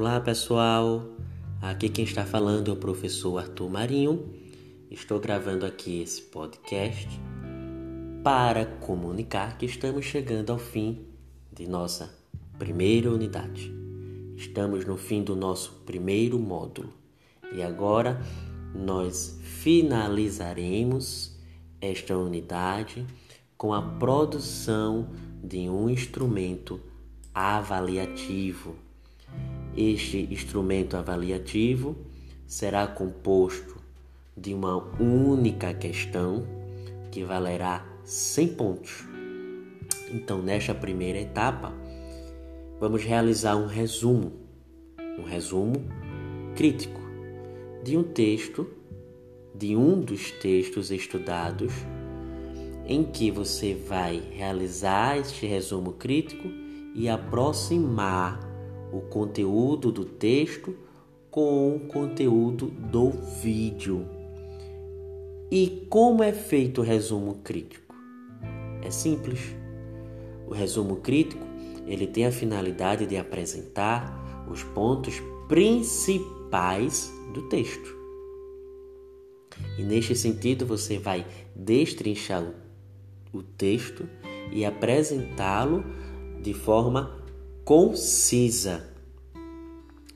Olá pessoal, aqui quem está falando é o professor Arthur Marinho. Estou gravando aqui esse podcast para comunicar que estamos chegando ao fim de nossa primeira unidade. Estamos no fim do nosso primeiro módulo e agora nós finalizaremos esta unidade com a produção de um instrumento avaliativo. Este instrumento avaliativo será composto de uma única questão que valerá 100 pontos. Então, nesta primeira etapa, vamos realizar um resumo, um resumo crítico de um texto, de um dos textos estudados, em que você vai realizar este resumo crítico e aproximar o conteúdo do texto com o conteúdo do vídeo. E como é feito o resumo crítico? É simples. O resumo crítico, ele tem a finalidade de apresentar os pontos principais do texto. E neste sentido, você vai destrinchar o texto e apresentá-lo de forma concisa.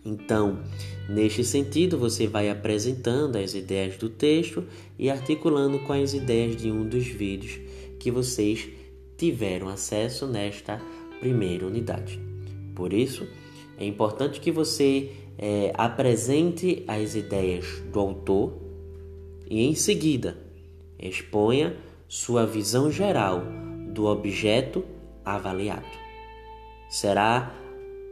Então, neste sentido, você vai apresentando as ideias do texto e articulando com as ideias de um dos vídeos que vocês tiveram acesso nesta primeira unidade. Por isso, é importante que você é, apresente as ideias do autor e, em seguida, exponha sua visão geral do objeto avaliado. Será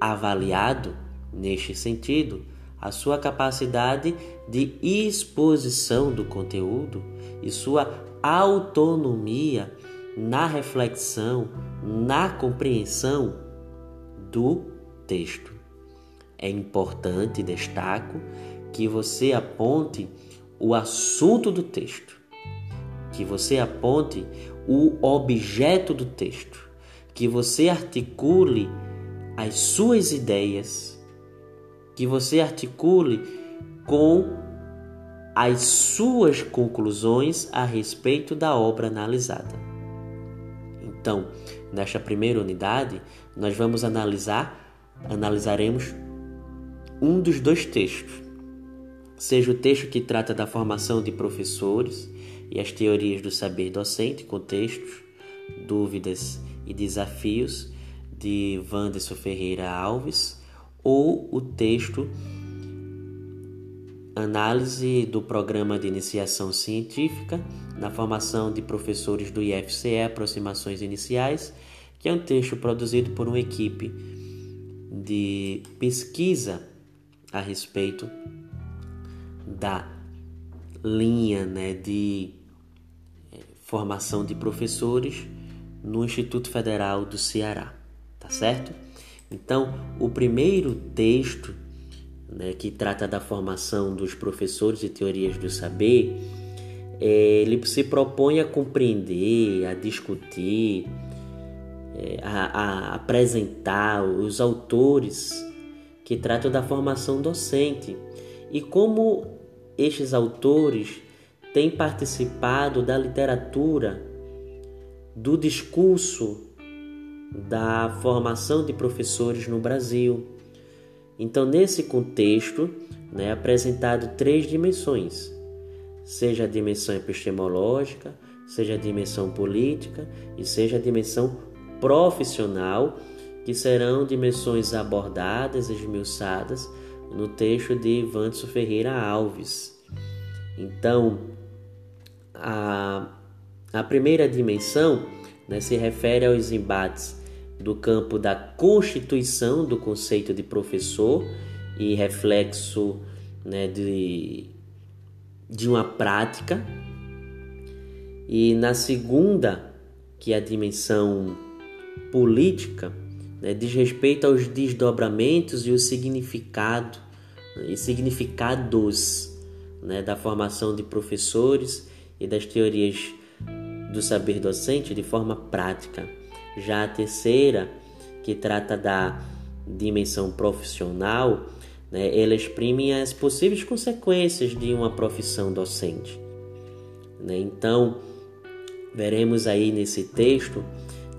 avaliado, neste sentido, a sua capacidade de exposição do conteúdo e sua autonomia na reflexão, na compreensão do texto. É importante, destaco, que você aponte o assunto do texto, que você aponte o objeto do texto que você articule as suas ideias, que você articule com as suas conclusões a respeito da obra analisada. Então, nesta primeira unidade, nós vamos analisar, analisaremos um dos dois textos. Seja o texto que trata da formação de professores e as teorias do saber docente, contextos, dúvidas e Desafios de Wanderson Ferreira Alves ou o texto Análise do Programa de Iniciação Científica na formação de professores do IFCE Aproximações Iniciais, que é um texto produzido por uma equipe de pesquisa a respeito da linha né, de eh, formação de professores no Instituto Federal do Ceará, tá certo? Então, o primeiro texto né, que trata da formação dos professores de teorias do saber, é, ele se propõe a compreender, a discutir, é, a, a apresentar os autores que tratam da formação docente e como estes autores têm participado da literatura do discurso da formação de professores no Brasil. Então, nesse contexto, né, é apresentado três dimensões, seja a dimensão epistemológica, seja a dimensão política e seja a dimensão profissional, que serão dimensões abordadas, esmiuçadas no texto de Ivanso Ferreira Alves. Então, a a primeira dimensão né, se refere aos embates do campo da constituição do conceito de professor e reflexo né, de, de uma prática. E na segunda, que é a dimensão política, né, diz respeito aos desdobramentos e o significado e significados né, da formação de professores e das teorias do saber docente de forma prática. Já a terceira, que trata da dimensão profissional, né, ela exprime as possíveis consequências de uma profissão docente. Né? Então, veremos aí nesse texto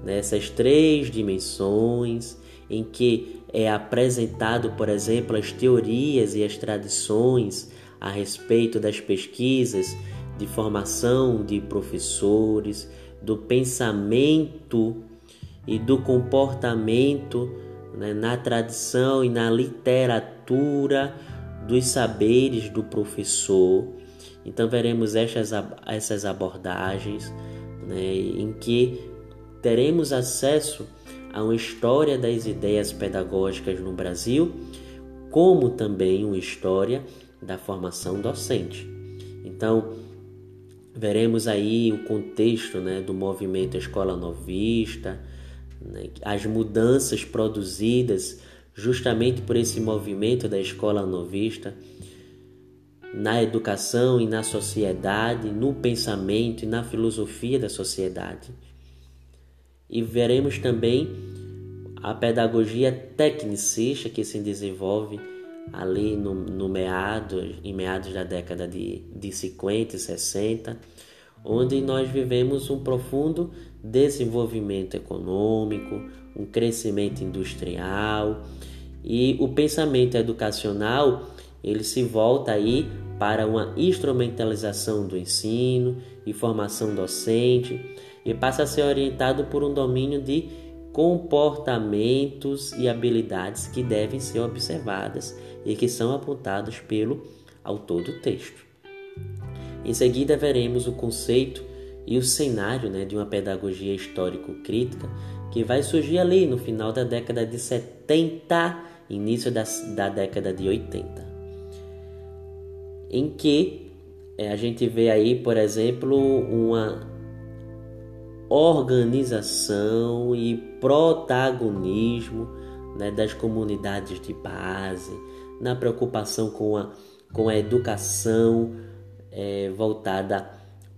nessas né, três dimensões em que é apresentado, por exemplo, as teorias e as tradições a respeito das pesquisas de formação de professores, do pensamento e do comportamento né, na tradição e na literatura dos saberes do professor. Então veremos essas, abordagens né, em que teremos acesso a uma história das ideias pedagógicas no Brasil, como também uma história da formação docente. Então, veremos aí o contexto né, do movimento Escola Novista, né, as mudanças produzidas justamente por esse movimento da Escola Novista na educação e na sociedade, no pensamento e na filosofia da sociedade. E veremos também a pedagogia tecnicista que se desenvolve ali no, no meados, em meados da década de, de 50 e 60, onde nós vivemos um profundo desenvolvimento econômico, um crescimento industrial e o pensamento educacional ele se volta aí para uma instrumentalização do ensino e formação docente e passa a ser orientado por um domínio de comportamentos e habilidades que devem ser observadas e que são apontados pelo autor do texto. Em seguida, veremos o conceito e o cenário né, de uma pedagogia histórico-crítica que vai surgir ali no final da década de 70, início da, da década de 80, em que é, a gente vê aí, por exemplo, uma organização e protagonismo né, das comunidades de base, na preocupação com a, com a educação é, voltada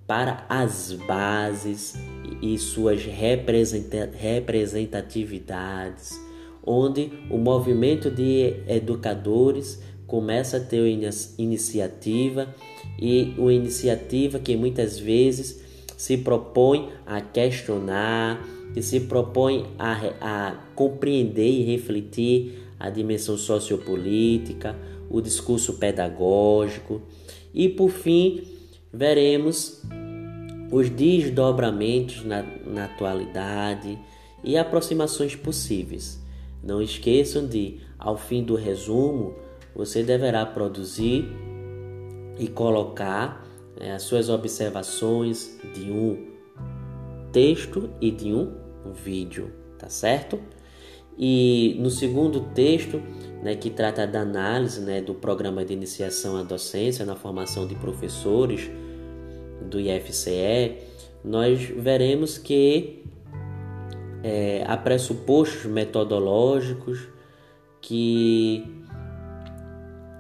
para as bases e suas representatividades, onde o movimento de educadores começa a ter uma iniciativa e uma iniciativa que muitas vezes se propõe a questionar, que se propõe a, a compreender e refletir a dimensão sociopolítica, o discurso pedagógico e, por fim, veremos os desdobramentos na, na atualidade e aproximações possíveis. Não esqueçam de, ao fim do resumo, você deverá produzir e colocar é, as suas observações de um texto e de um vídeo, tá certo? E no segundo texto, né, que trata da análise né, do programa de iniciação à docência na formação de professores do IFCE, nós veremos que é, há pressupostos metodológicos que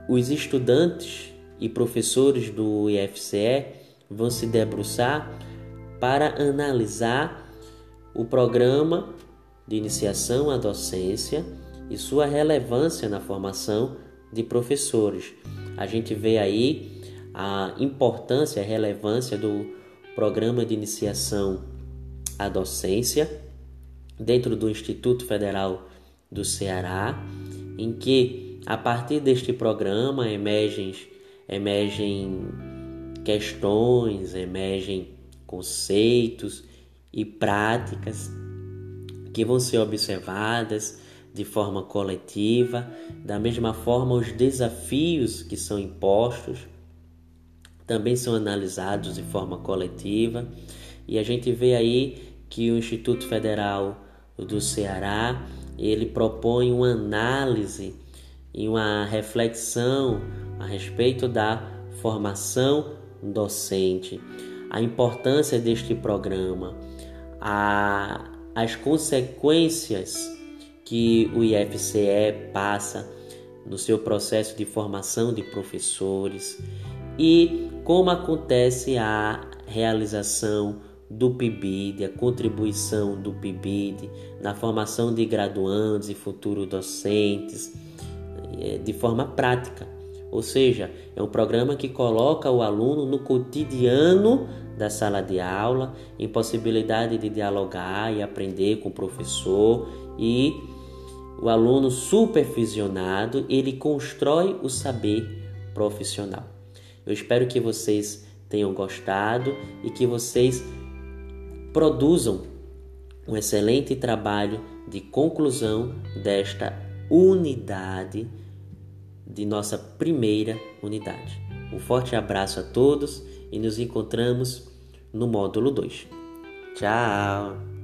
os estudantes e professores do IFCE vão se debruçar para analisar o programa de iniciação à docência e sua relevância na formação de professores. A gente vê aí a importância, a relevância do programa de iniciação à docência dentro do Instituto Federal do Ceará, em que a partir deste programa emergem, emergem questões, emergem conceitos e práticas que vão ser observadas de forma coletiva, da mesma forma os desafios que são impostos também são analisados de forma coletiva. E a gente vê aí que o Instituto Federal do Ceará ele propõe uma análise e uma reflexão a respeito da formação docente, a importância deste programa, a as consequências que o IFCE passa no seu processo de formação de professores e como acontece a realização do PIBID, a contribuição do PIBID na formação de graduandos e futuros docentes é, de forma prática. Ou seja, é um programa que coloca o aluno no cotidiano da sala de aula, em possibilidade de dialogar e aprender com o professor e o aluno supervisionado, ele constrói o saber profissional. Eu espero que vocês tenham gostado e que vocês produzam um excelente trabalho de conclusão desta unidade de nossa primeira unidade. Um forte abraço a todos e nos encontramos no módulo 2. Tchau!